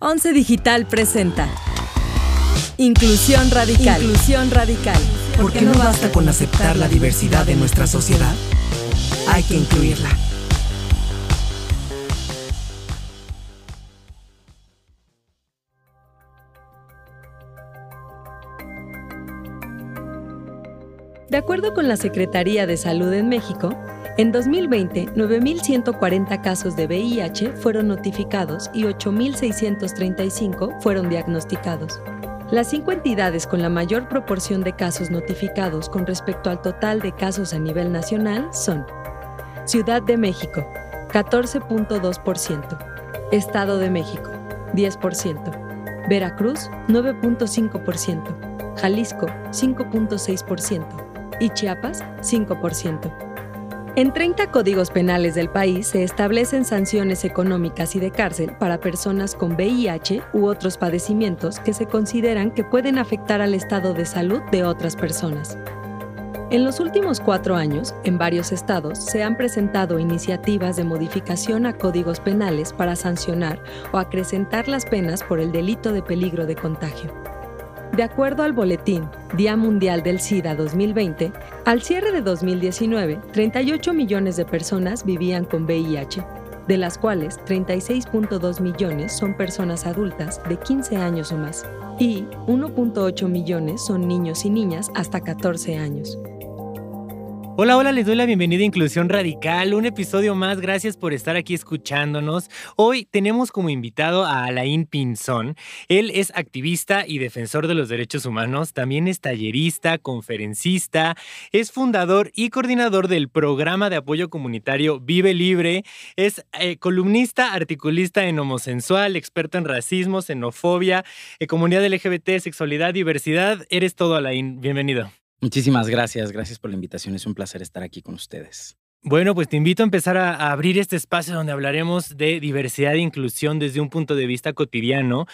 Once Digital presenta Inclusión Radical. Inclusión Radical. ¿Por qué no basta con aceptar la diversidad de nuestra sociedad? Hay que incluirla. De acuerdo con la Secretaría de Salud en México, en 2020, 9.140 casos de VIH fueron notificados y 8.635 fueron diagnosticados. Las cinco entidades con la mayor proporción de casos notificados con respecto al total de casos a nivel nacional son Ciudad de México, 14.2%, Estado de México, 10%, Veracruz, 9.5%, Jalisco, 5.6%, y Chiapas 5%. En 30 códigos penales del país se establecen sanciones económicas y de cárcel para personas con VIH u otros padecimientos que se consideran que pueden afectar al estado de salud de otras personas. En los últimos cuatro años, en varios estados se han presentado iniciativas de modificación a códigos penales para sancionar o acrecentar las penas por el delito de peligro de contagio. De acuerdo al boletín Día Mundial del SIDA 2020, al cierre de 2019, 38 millones de personas vivían con VIH, de las cuales 36.2 millones son personas adultas de 15 años o más y 1.8 millones son niños y niñas hasta 14 años. Hola, hola, les doy la bienvenida a Inclusión Radical, un episodio más, gracias por estar aquí escuchándonos. Hoy tenemos como invitado a Alain Pinzón. Él es activista y defensor de los derechos humanos, también es tallerista, conferencista, es fundador y coordinador del programa de apoyo comunitario Vive Libre, es eh, columnista, articulista en homosensual, experto en racismo, xenofobia, eh, comunidad LGBT, sexualidad, diversidad. Eres todo, Alain, bienvenido. Muchísimas gracias, gracias por la invitación. Es un placer estar aquí con ustedes. Bueno, pues te invito a empezar a, abrir este espacio donde hablaremos de diversidad e inclusión desde un punto de vista cotidiano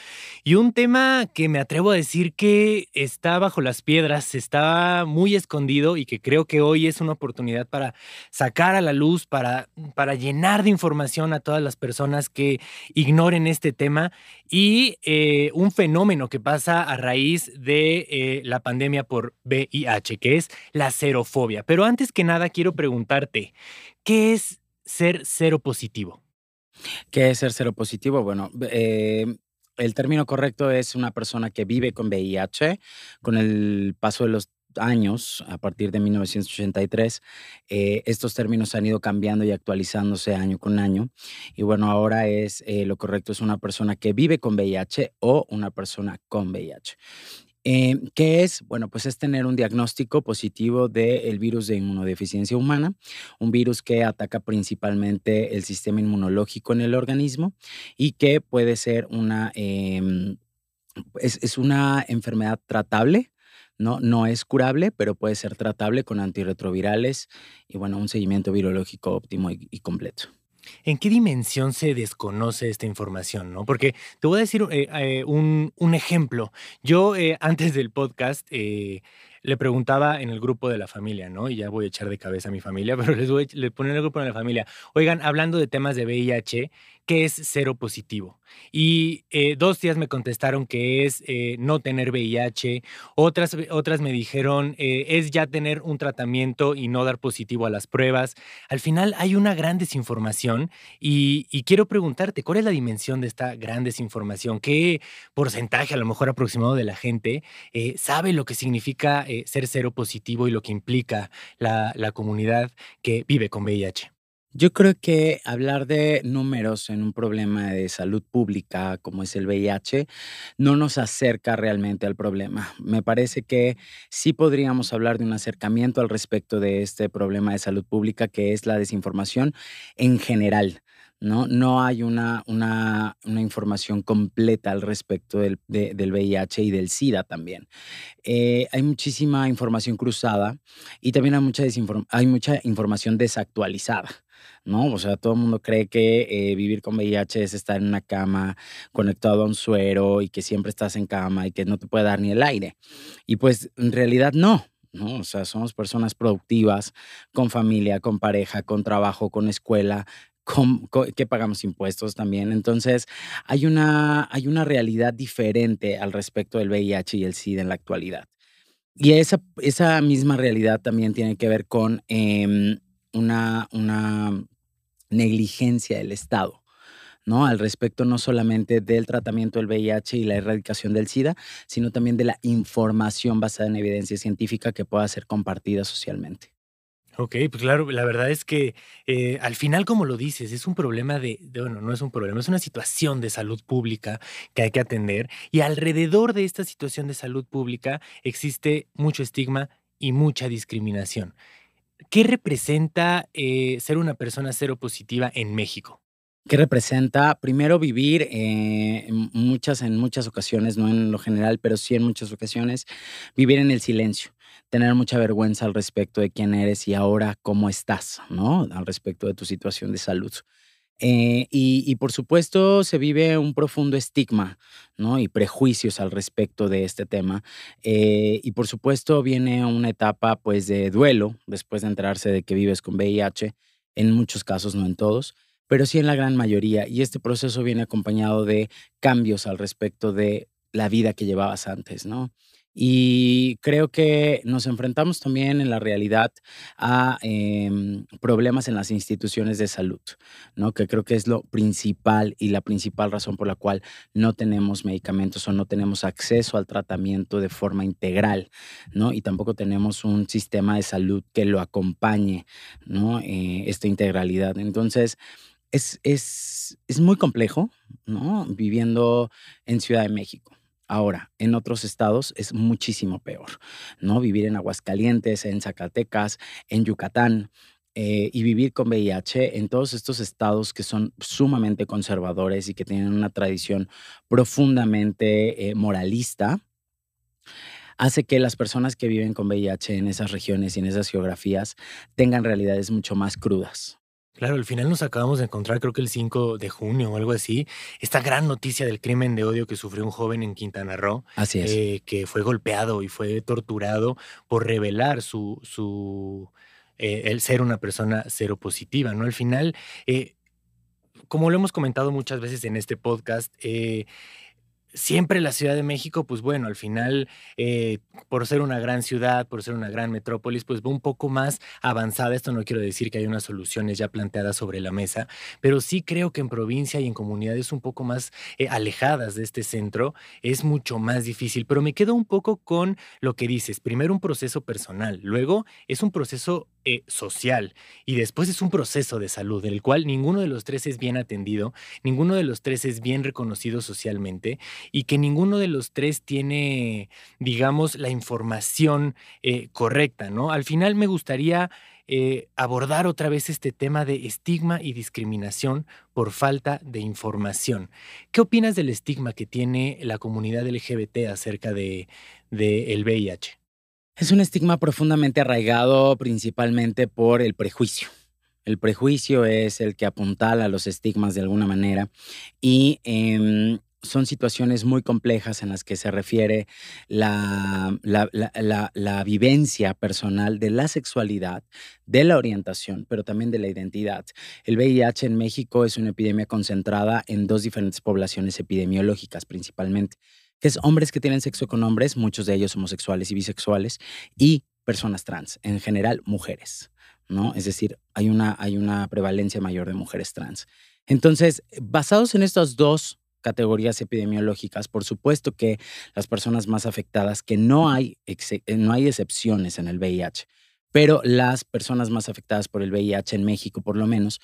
y un tema que me atrevo a decir que está bajo las piedras, está muy escondido y que creo que hoy es una oportunidad para sacar a la luz, para, para llenar de información a todas las personas que ignoren este tema y eh, un fenómeno que pasa a raíz de eh, la pandemia por VIH, que es la serofobia. Pero antes que nada quiero preguntarte, ¿Qué es ser cero positivo? ¿Qué es ser cero positivo? Bueno, eh, el término correcto es una persona que vive con VIH. Con el paso de los años, a partir de 1983, eh, estos términos han ido cambiando y actualizándose año con año. Y bueno, ahora es eh, lo correcto es una persona que vive con VIH o una persona con VIH. Eh, ¿Qué es? Bueno, pues es tener un diagnóstico positivo del virus de inmunodeficiencia humana, un virus que ataca principalmente el sistema inmunológico en el organismo y que puede ser una, em, es, una enfermedad tratable, ¿no? No es curable, pero puede ser tratable con antirretrovirales y, bueno, un seguimiento virológico óptimo y completo. ¿En qué dimensión se desconoce esta información? ¿no? Porque te voy a decir eh, eh, un, ejemplo. Yo eh, antes del podcast le preguntaba en el grupo de la familia, ¿no? Y ya voy a echar de cabeza a mi familia, pero les voy a poner en el grupo de la familia. Oigan, hablando de temas de VIH, ¿qué es cero positivo? Y eh, dos días me contestaron que es eh, no tener VIH, otras, otras me dijeron eh, es ya tener un tratamiento y no dar positivo a las pruebas. Al final hay una gran desinformación y, quiero preguntarte, ¿cuál es la dimensión de esta gran desinformación? ¿Qué porcentaje a lo mejor aproximado de la gente sabe lo que significa ser cero positivo y lo que implica la, la comunidad que vive con VIH? Yo creo que hablar de números en un problema de salud pública como es el VIH no nos acerca realmente al problema. Me parece que sí podríamos hablar de un acercamiento al respecto de este problema de salud pública que es la desinformación en general. ¿no? No hay una, una, información completa al respecto del, del, VIH y del SIDA también. Eh, hay muchísima información cruzada y también hay mucha, hay mucha información desactualizada. ¿No? O sea, todo el mundo cree que eh, vivir con VIH es estar en una cama conectado a un suero y que siempre estás en cama y que no te puede dar ni el aire. Y pues en realidad no, ¿no? O sea, somos personas productivas, con familia, con pareja, con trabajo, con escuela, que pagamos impuestos también. Entonces, hay una, hay una realidad diferente al respecto del VIH y el SIDA en la actualidad. Y esa, esa misma realidad también tiene que ver con em, una, una negligencia del Estado. ¿no? Al respecto no solamente del tratamiento del VIH y la erradicación del SIDA, sino también de la información basada en evidencia científica que pueda ser compartida socialmente. Ok, pues claro, la verdad es que eh, al final, como lo dices, es un problema de, bueno, no es un problema, es una situación de salud pública que hay que atender y alrededor de esta situación de salud pública existe mucho estigma y mucha discriminación. ¿Qué representa eh, ser una persona cero positiva en México? ¿Qué representa? Primero vivir eh, en muchas, en muchas ocasiones, no en lo general, pero sí en muchas ocasiones, vivir en el silencio tener mucha vergüenza al respecto de quién eres y ahora cómo estás, ¿no? Al respecto de tu situación de salud. Eh, y, por supuesto se vive un profundo estigma ¿no? y prejuicios al respecto de este tema. Eh, y por supuesto viene una etapa pues, de duelo después de enterarse de que vives con VIH, en muchos casos, no en todos, pero sí en la gran mayoría. Y este proceso viene acompañado de cambios al respecto de la vida que llevabas antes, ¿no? Y creo que nos enfrentamos también en la realidad a em, problemas en las instituciones de salud, ¿no? Que creo que es lo principal y la principal razón por la cual no tenemos medicamentos o no tenemos acceso al tratamiento de forma integral, ¿no? Y tampoco tenemos un sistema de salud que lo acompañe, ¿no? Eh, esta integralidad. Entonces, es, es, es muy complejo, ¿no? Viviendo en Ciudad de México. Ahora, en otros estados es muchísimo peor, ¿no? Vivir en Aguascalientes, en Zacatecas, en Yucatán, eh, y vivir con VIH en todos estos estados que son sumamente conservadores y que tienen una tradición profundamente eh, moralista, hace que las personas que viven con VIH en esas regiones y en esas geografías tengan realidades mucho más crudas. Claro, al final nos acabamos de encontrar, creo que el 5 de junio o algo así, esta gran noticia del crimen de odio que sufrió un joven en Quintana Roo. Así es. Eh, que fue golpeado y fue torturado por revelar su, su eh, el ser una persona seropositiva, ¿no? Al final, eh, como lo hemos comentado muchas veces en este podcast, siempre la Ciudad de México, pues bueno, al final, eh, por ser una gran ciudad, por ser una gran metrópolis, pues va un poco más avanzada. Esto no quiero decir que hay unas soluciones ya planteadas sobre la mesa, pero sí creo que en provincia y en comunidades un poco más eh, alejadas de este centro es mucho más difícil. Pero me quedo un poco con lo que dices. Primero un proceso personal, luego es un proceso eh, social y después es un proceso de salud, en el cual ninguno de los tres es bien atendido, ninguno de los tres es bien reconocido socialmente y que ninguno de los tres tiene, digamos, la información eh, correcta, ¿no? Al final me gustaría eh, abordar otra vez este tema de estigma y discriminación por falta de información. ¿Qué opinas del estigma que tiene la comunidad LGBT acerca del de, el VIH? Es un estigma profundamente arraigado principalmente por el prejuicio. El prejuicio es el que apuntala los estigmas de alguna manera y em, son situaciones muy complejas en las que se refiere la, la, vivencia personal de la sexualidad, de la orientación, pero también de la identidad. El VIH en México es una epidemia concentrada en dos diferentes poblaciones epidemiológicas principalmente que es hombres que tienen sexo con hombres, muchos de ellos homosexuales y bisexuales, y personas trans, en general mujeres, ¿no? Es decir, hay una, hay una prevalencia mayor de mujeres trans. Entonces, basados en estas dos categorías epidemiológicas, por supuesto que las personas más afectadas, que no hay, no hay excepciones en el VIH, pero las personas más afectadas por el VIH en México, por lo menos,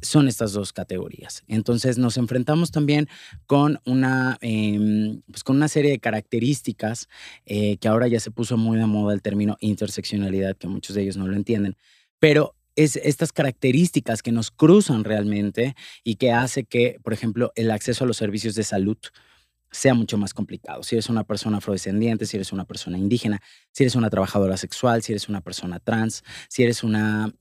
son estas dos categorías. Entonces nos enfrentamos también con una, em, pues con una serie de características eh, que ahora ya se puso muy de moda el término interseccionalidad, que muchos de ellos no lo entienden, pero es estas características que nos cruzan realmente y que hace que, por ejemplo, el acceso a los servicios de salud sea mucho más complicado. Si eres una persona afrodescendiente, si eres una persona indígena, si eres una trabajadora sexual, si eres una persona trans, si eres una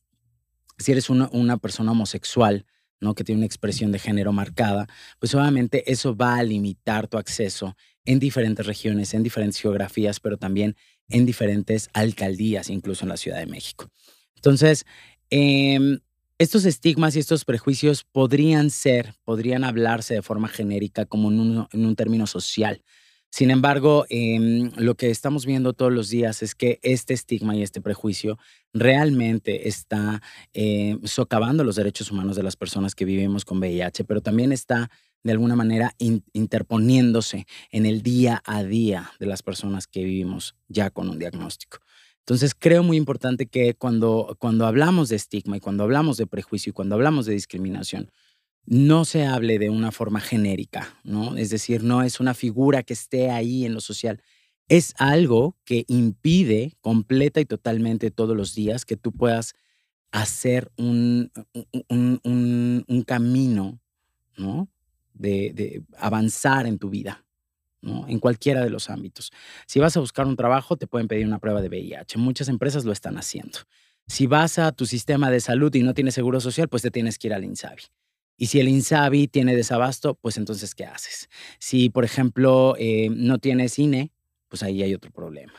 si eres una, persona homosexual, ¿no? que tiene una expresión de género marcada, pues obviamente eso va a limitar tu acceso en diferentes regiones, en diferentes geografías, pero también en diferentes alcaldías, incluso en la Ciudad de México. Entonces, em, estos estigmas y estos prejuicios podrían ser, podrían hablarse de forma genérica como en un término social. Sin embargo, em, lo que estamos viendo todos los días es que este estigma y este prejuicio realmente está eh, socavando los derechos humanos de las personas que vivimos con VIH, pero también está de alguna manera interponiéndose en el día a día de las personas que vivimos ya con un diagnóstico. Entonces, creo muy importante que cuando, cuando hablamos de estigma y cuando hablamos de prejuicio y cuando hablamos de discriminación, no se hable de una forma genérica, ¿no? Es decir, no es una figura que esté ahí en lo social. Es algo que impide completa y totalmente todos los días que tú puedas hacer un, un, camino, ¿no? De, de, avanzar en tu vida, ¿no? En cualquiera de los ámbitos. Si vas a buscar un trabajo, te pueden pedir una prueba de VIH. Muchas empresas lo están haciendo. Si vas a tu sistema de salud y no tienes seguro social, pues te tienes que ir al INSABI. Y si el INSABI tiene desabasto, pues entonces, ¿qué haces? Si, por ejemplo, eh, no tienes INE, pues ahí hay otro problema.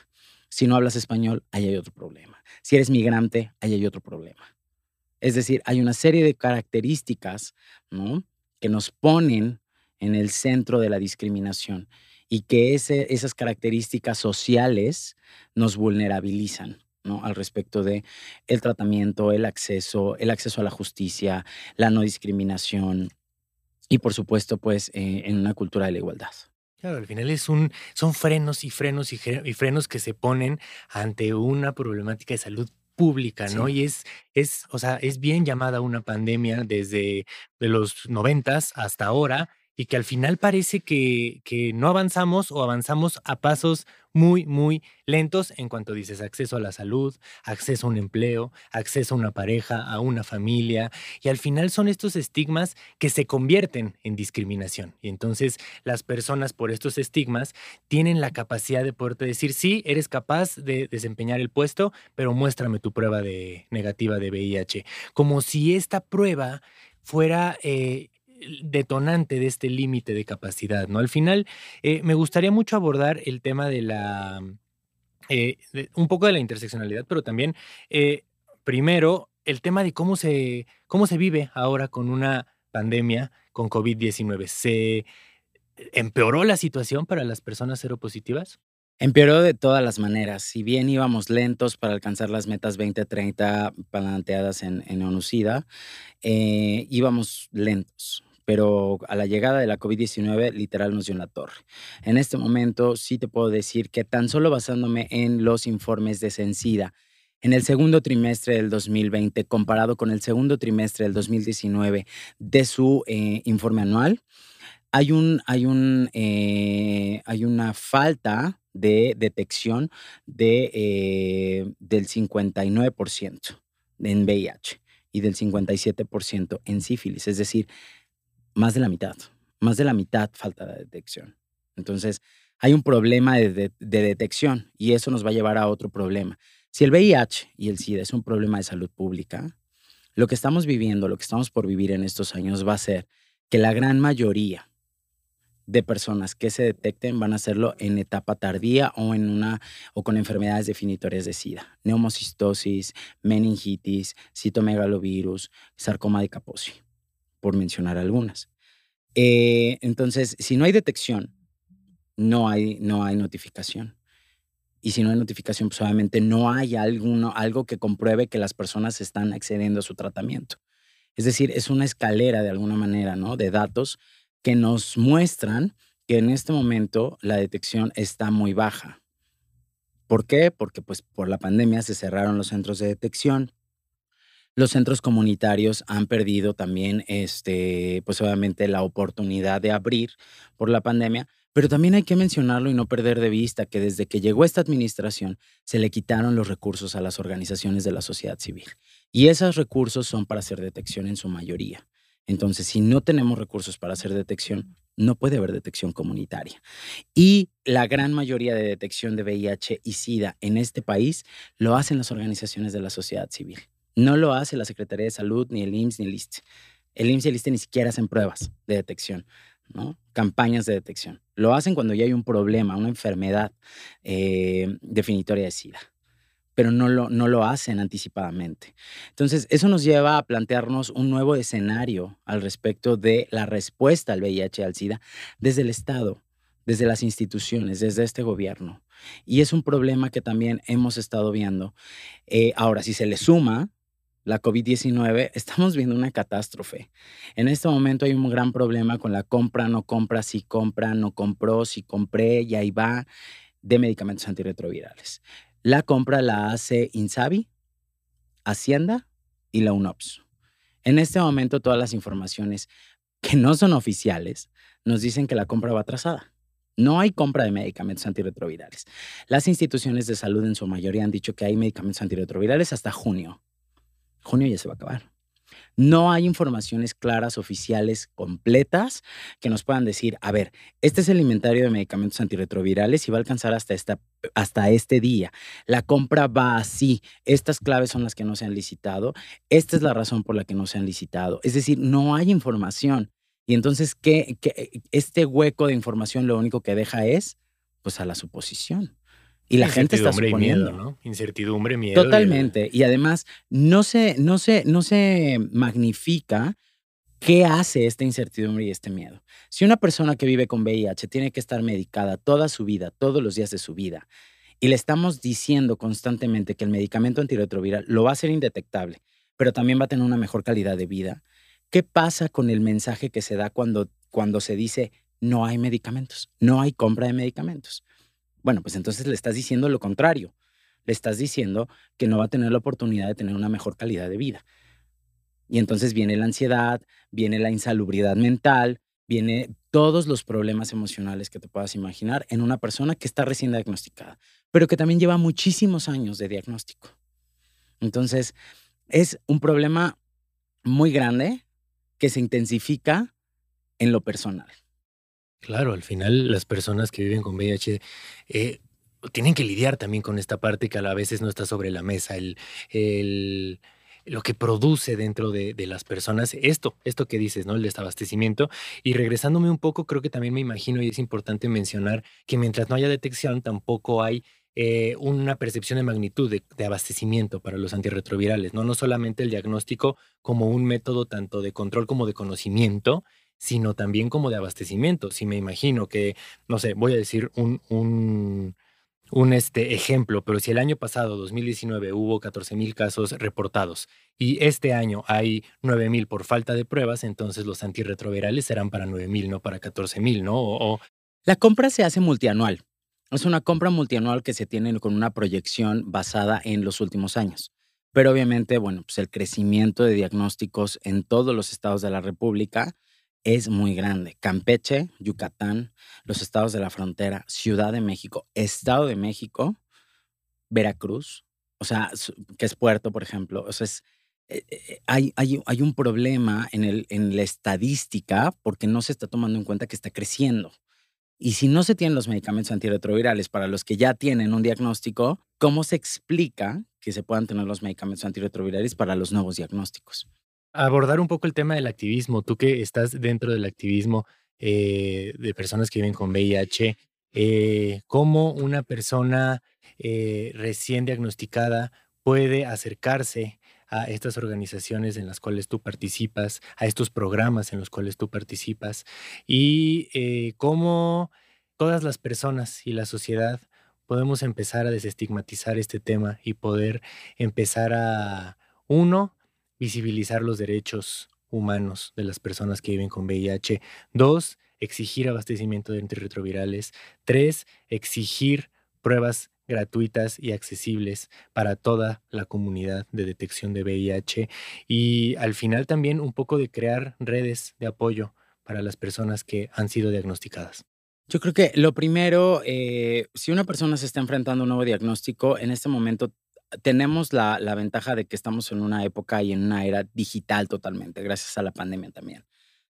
Si no hablas español, ahí hay otro problema. Si eres migrante, ahí hay otro problema. Es decir, hay una serie de características ¿no? que nos ponen en el centro de la discriminación y que esas características sociales nos vulnerabilizan. ¿No? al respecto de el tratamiento, el acceso, el acceso a la justicia, la no discriminación y por supuesto pues eh, en una cultura de la igualdad. Claro, al final es un, son frenos y frenos y, frenos que se ponen ante una problemática de salud pública, ¿no? Y es, es, o sea, es bien llamada una pandemia desde de los noventas hasta ahora y que al final parece que, que no avanzamos o avanzamos a pasos muy, muy lentos en cuanto dices acceso a la salud, acceso a un empleo, acceso a una pareja, a una familia. Y al final son estos estigmas que se convierten en discriminación. Y entonces las personas por estos estigmas tienen la capacidad de poderte decir, sí, eres capaz de desempeñar el puesto, pero muéstrame tu prueba de negativa de VIH. Como si esta prueba fuera eh, detonante de este límite de capacidad, ¿no? Al final, eh, me gustaría mucho abordar el tema de la, eh, un poco de la interseccionalidad, pero también, eh, primero, el tema de cómo se, cómo se vive ahora con una pandemia, con COVID-19. ¿Se empeoró la situación para las personas seropositivas? Empeoró de todas las maneras. Si bien íbamos lentos para alcanzar las metas 2030 planteadas en, en ONUCIDA, íbamos lentos pero a la llegada de la COVID-19 literal nos dio una torre. En este momento sí te puedo decir que tan solo basándome en los informes de Sencida, en el segundo trimestre del 2020 comparado con el segundo trimestre del 2019 de su eh, informe anual, hay, un, hay, un, eh, hay una falta de detección de, eh, del 59% en VIH y del 57% en sífilis. Es decir, más de la mitad, más de la mitad falta de detección. Entonces, hay un problema de, detección y eso nos va a llevar a otro problema. Si el VIH y el SIDA es un problema de salud pública, lo que estamos viviendo, lo que estamos por vivir en estos años va a ser que la gran mayoría de personas que se detecten van a hacerlo en etapa tardía o en una o con enfermedades definitorias de SIDA, neumocistosis, meningitis, citomegalovirus, sarcoma de Kaposi por mencionar algunas. Eh, entonces, si no hay detección, no hay, no hay notificación. Y si no hay notificación, pues obviamente no hay alguno, algo que compruebe que las personas están accediendo a su tratamiento. Es decir, es una escalera de alguna manera, ¿no? De datos que nos muestran que en este momento la detección está muy baja. ¿Por qué? Porque pues por la pandemia se cerraron los centros de detección, los centros comunitarios han perdido también, este, pues obviamente, la oportunidad de abrir por la pandemia, pero también hay que mencionarlo y no perder de vista que desde que llegó esta administración se le quitaron los recursos a las organizaciones de la sociedad civil. Y esos recursos son para hacer detección en su mayoría. Entonces, si no tenemos recursos para hacer detección, no puede haber detección comunitaria. Y la gran mayoría de detección de VIH y SIDA en este país lo hacen las organizaciones de la sociedad civil. No lo hace la Secretaría de Salud, ni el IMSS, ni el ISTE. El IMSS y el ISTE ni siquiera hacen pruebas de detección, ¿no? Campañas de detección. Lo hacen cuando ya hay un problema, una enfermedad eh, definitoria de SIDA. Pero no lo, no lo hacen anticipadamente. Entonces, eso nos lleva a plantearnos un nuevo escenario al respecto de la respuesta al VIH al SIDA desde el Estado, desde las instituciones, desde este gobierno. Y es un problema que también hemos estado viendo. Eh, ahora, si se le suma la COVID-19, estamos viendo una catástrofe. En este momento hay un gran problema con la compra, no compra, si compra, no compró, si compré, y ahí va, de medicamentos antirretrovirales. La compra la hace Insabi, Hacienda y la UNOPS. En este momento todas las informaciones que no son oficiales nos dicen que la compra va atrasada. No hay compra de medicamentos antirretrovirales. Las instituciones de salud en su mayoría han dicho que hay medicamentos antirretrovirales hasta junio. Junio ya se va a acabar. No hay informaciones claras, oficiales, completas, que nos puedan decir, a ver, este es el inventario de medicamentos antirretrovirales y va a alcanzar hasta, este día. La compra va así. Estas claves son las que no se han licitado. Esta es la razón por la que no se han licitado. Es decir, no hay información. Y entonces, ¿qué, qué, este hueco de información lo único que deja es, pues, a la suposición. Y la gente está suponiendo. Y miedo, ¿no? Incertidumbre, miedo. Totalmente. Y, además, no se, no, se, no se magnifica qué hace esta incertidumbre y este miedo. Si una persona que vive con VIH tiene que estar medicada toda su vida, todos los días de su vida, y le estamos diciendo constantemente que el medicamento antirretroviral lo va a hacer indetectable, pero también va a tener una mejor calidad de vida, ¿qué pasa con el mensaje que se da cuando, cuando se dice no hay medicamentos, no hay compra de medicamentos? Bueno, pues entonces le estás diciendo lo contrario. Le estás diciendo que no va a tener la oportunidad de tener una mejor calidad de vida. Y entonces viene la ansiedad, viene la insalubridad mental, viene todos los problemas emocionales que te puedas imaginar en una persona que está recién diagnosticada, pero que también lleva muchísimos años de diagnóstico. Entonces, es un problema muy grande que se intensifica en lo personal. Claro, al final las personas que viven con VIH eh, tienen que lidiar también con esta parte que a veces no está sobre la mesa, el, el lo que produce dentro de, de, las personas esto, esto que dices, ¿no? El desabastecimiento. Y regresándome un poco, creo que también me imagino y es importante mencionar que mientras no haya detección, tampoco hay eh, una percepción de magnitud de, de, abastecimiento para los antirretrovirales, ¿no? No solamente el diagnóstico como un método tanto de control como de conocimiento, sino también como de abastecimiento. Si me imagino que, no sé, voy a decir un, un, este ejemplo, pero si el año pasado, 2019, hubo 14 mil casos reportados y este año hay 9 mil por falta de pruebas, entonces los antirretrovirales serán para 9 mil, no para 14 mil, ¿no? O, o... La compra se hace multianual. Es una compra multianual que se tiene con una proyección basada en los últimos años. Pero obviamente, bueno, pues el crecimiento de diagnósticos en todos los estados de la República es muy grande. Campeche, Yucatán, los estados de la frontera, Ciudad de México, Estado de México, Veracruz, o sea, que es Puerto, por ejemplo. O sea, es, eh, eh, hay, hay, hay, un problema en, el, en la estadística porque no se está tomando en cuenta que está creciendo. Y si no se tienen los medicamentos antirretrovirales para los que ya tienen un diagnóstico, ¿cómo se explica que se puedan tener los medicamentos antirretrovirales para los nuevos diagnósticos? Abordar un poco el tema del activismo. Tú que estás dentro del activismo eh, de personas que viven con VIH, eh, ¿cómo una persona eh, recién diagnosticada puede acercarse a estas organizaciones en las cuales tú participas, a estos programas en los cuales tú participas y cómo todas las personas y la sociedad podemos empezar a desestigmatizar este tema y poder empezar a, uno, visibilizar los derechos humanos de las personas que viven con VIH. Dos, exigir abastecimiento de antirretrovirales. Tres, exigir pruebas gratuitas y accesibles para toda la comunidad de detección de VIH y al final también un poco de crear redes de apoyo para las personas que han sido diagnosticadas. Yo creo que lo primero, eh, si una persona se está enfrentando a un nuevo diagnóstico, en este momento tenemos la, la, ventaja de que estamos en una época y en una era digital totalmente, gracias a la pandemia también.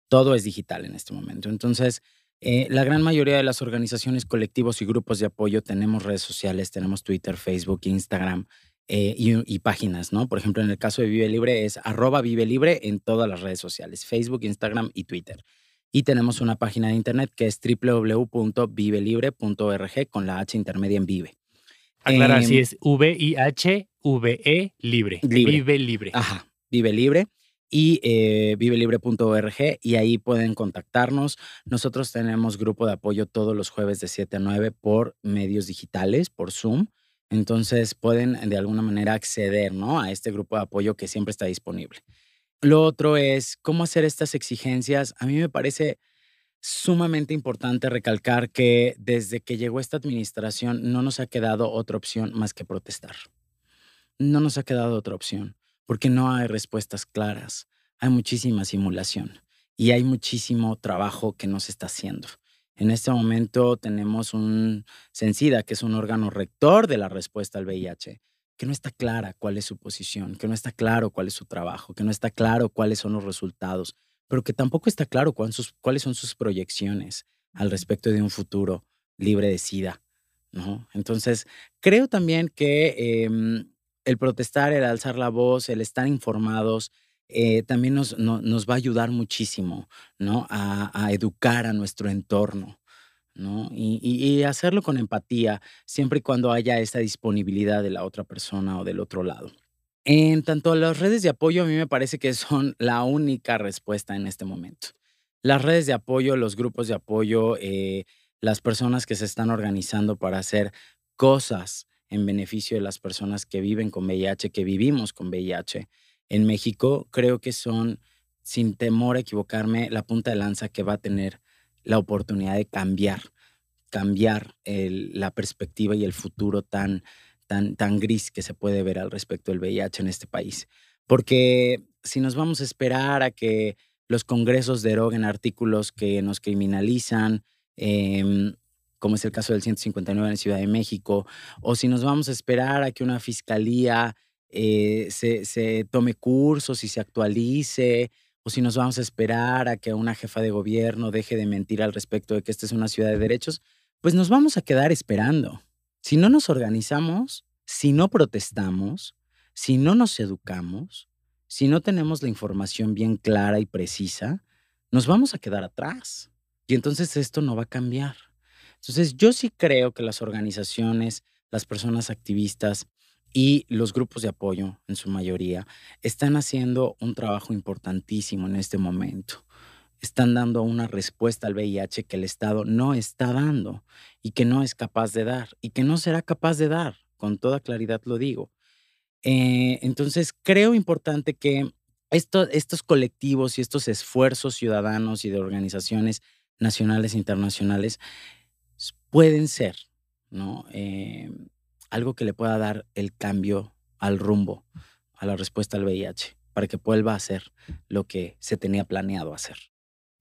Todo es digital en este momento. Entonces, eh, la gran mayoría de las organizaciones, colectivos y grupos de apoyo tenemos redes sociales, tenemos Twitter, Facebook, Instagram eh, y, y, páginas, ¿no? Por ejemplo, en el caso de Vive Libre es arroba Vive Libre en todas las redes sociales, Facebook, Instagram y Twitter. Y tenemos una página de internet que es www.vivelibre.org con la H intermedia en Vive. Aclarar, Em, si es V-I-H-V-E libre. Libre. Vive libre. Ajá, Vive Libre y eh, vivelibre.org y ahí pueden contactarnos. Nosotros tenemos grupo de apoyo todos los jueves de 7 a 9 por medios digitales, por Zoom. Entonces pueden de alguna manera acceder ¿no? a este grupo de apoyo que siempre está disponible. Lo otro es cómo hacer estas exigencias. A mí me parece sumamente importante recalcar que desde que llegó esta administración no nos ha quedado otra opción más que protestar. No nos ha quedado otra opción porque no hay respuestas claras. Hay muchísima simulación y hay muchísimo trabajo que no se está haciendo. En este momento tenemos un Censida, que es un órgano rector de la respuesta al VIH, que no está clara cuál es su posición, que no está claro cuál es su trabajo, que no está claro cuáles son los resultados, pero que tampoco está claro sus- cuáles son sus proyecciones al respecto de un futuro libre de SIDA. ¿no? Entonces, creo también que em, el protestar, el alzar la voz, el estar informados, eh, también nos, no- nos va a ayudar muchísimo ¿no? a, a educar a nuestro entorno. ¿no? Y, y- y hacerlo con empatía, siempre y cuando haya esta disponibilidad de la otra persona o del otro lado. En tanto, las redes de apoyo a mí me parece que son la única respuesta en este momento. Las redes de apoyo, los grupos de apoyo, eh, las personas que se están organizando para hacer cosas en beneficio de las personas que viven con VIH, que vivimos con VIH en México, creo que son, sin temor a equivocarme, la punta de lanza que va a tener la oportunidad de cambiar, cambiar la perspectiva y el futuro tan, tan, gris que se puede ver al respecto del VIH en este país. Porque si nos vamos a esperar a que los congresos deroguen artículos que nos criminalizan, em, como es el caso del 159 en Ciudad de México, o si nos vamos a esperar a que una fiscalía eh, se, se tome cursos y se actualice, o si nos vamos a esperar a que una jefa de gobierno deje de mentir al respecto de que esta es una ciudad de derechos, pues nos vamos a quedar esperando. Si no nos organizamos, si no protestamos, si no nos educamos, si no tenemos la información bien clara y precisa, nos vamos a quedar atrás. Y entonces esto no va a cambiar. Entonces yo sí creo que las organizaciones, las personas activistas y los grupos de apoyo, en su mayoría, están haciendo un trabajo importantísimo en este momento. Están dando una respuesta al VIH que el Estado no está dando y que no es capaz de dar y que no será capaz de dar, con toda claridad lo digo. Eh, entonces, creo importante que esto- estos colectivos y estos esfuerzos ciudadanos y de organizaciones nacionales e internacionales pueden ser, ¿no? Eh, algo que le pueda dar el cambio al rumbo, a la respuesta al VIH, para que vuelva a hacer lo que se tenía planeado hacer.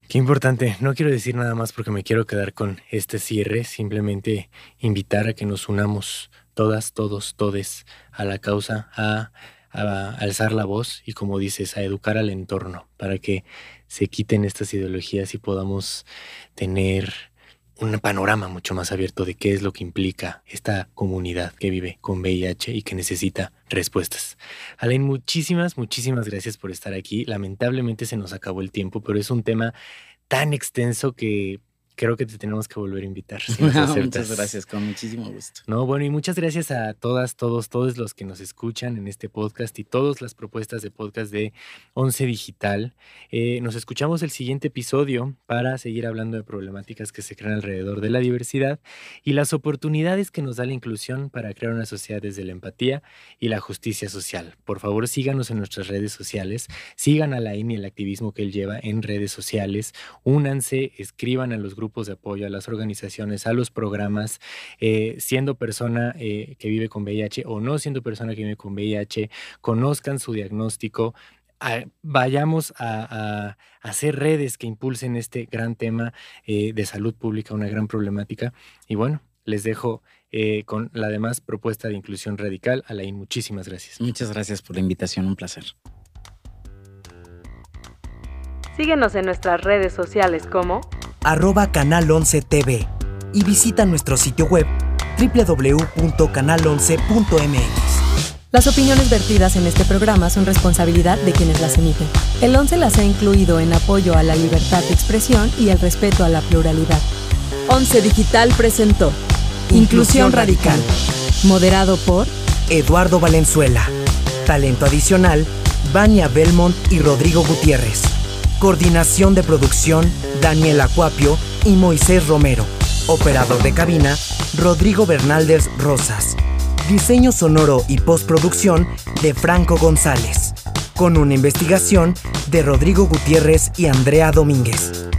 Qué importante. No quiero decir nada más porque me quiero quedar con este cierre. Simplemente invitar a que nos unamos todas, todos, todes a la causa, a, a alzar la voz y, como dices, a educar al entorno para que se quiten estas ideologías y podamos tener un panorama mucho más abierto de qué es lo que implica esta comunidad que vive con VIH y que necesita respuestas. Alain, muchísimas, muchísimas gracias por estar aquí. Lamentablemente se nos acabó el tiempo, pero es un tema tan extenso que creo que te tenemos que volver a invitar. si. Muchas gracias, con muchísimo gusto. No, bueno, y muchas gracias a todas, todos, todos los que nos escuchan en este podcast y todas las propuestas de podcast de Once Digital. Eh, nos escuchamos el siguiente episodio para seguir hablando de problemáticas que se crean alrededor de la diversidad y las oportunidades que nos da la inclusión para crear una sociedad desde la empatía y la justicia social. Por favor, síganos en nuestras redes sociales, sigan a Lain y el activismo que él lleva en redes sociales, únanse, escriban a los grupos de apoyo, a las organizaciones, a los programas, eh, siendo persona eh, que vive con VIH o no siendo persona que vive con VIH, conozcan su diagnóstico, a- vayamos a, a- a hacer redes que impulsen este gran tema eh, de salud pública, una gran problemática. Y bueno, les dejo eh, con la demás propuesta de inclusión radical. Alain, muchísimas gracias. Muchas gracias por la invitación, un placer. Síguenos en nuestras redes sociales como arroba canal 11 TV y visita nuestro sitio web www.canal11.mx. Las opiniones vertidas en este programa son responsabilidad de quienes las emiten. El 11 las ha incluido en apoyo a la libertad de expresión y el respeto a la pluralidad. 11 Digital presentó Inclusión Radical. Moderado por Eduardo Valenzuela. Talento adicional, Vania Belmont y Rodrigo Gutiérrez. Coordinación de producción, Daniel Acuapio y Moisés Romero. Operador de cabina, Rodrigo Bernaldez Rosas. Diseño sonoro y postproducción de Franco González. Con una investigación de Rodrigo Gutiérrez y Andrea Domínguez.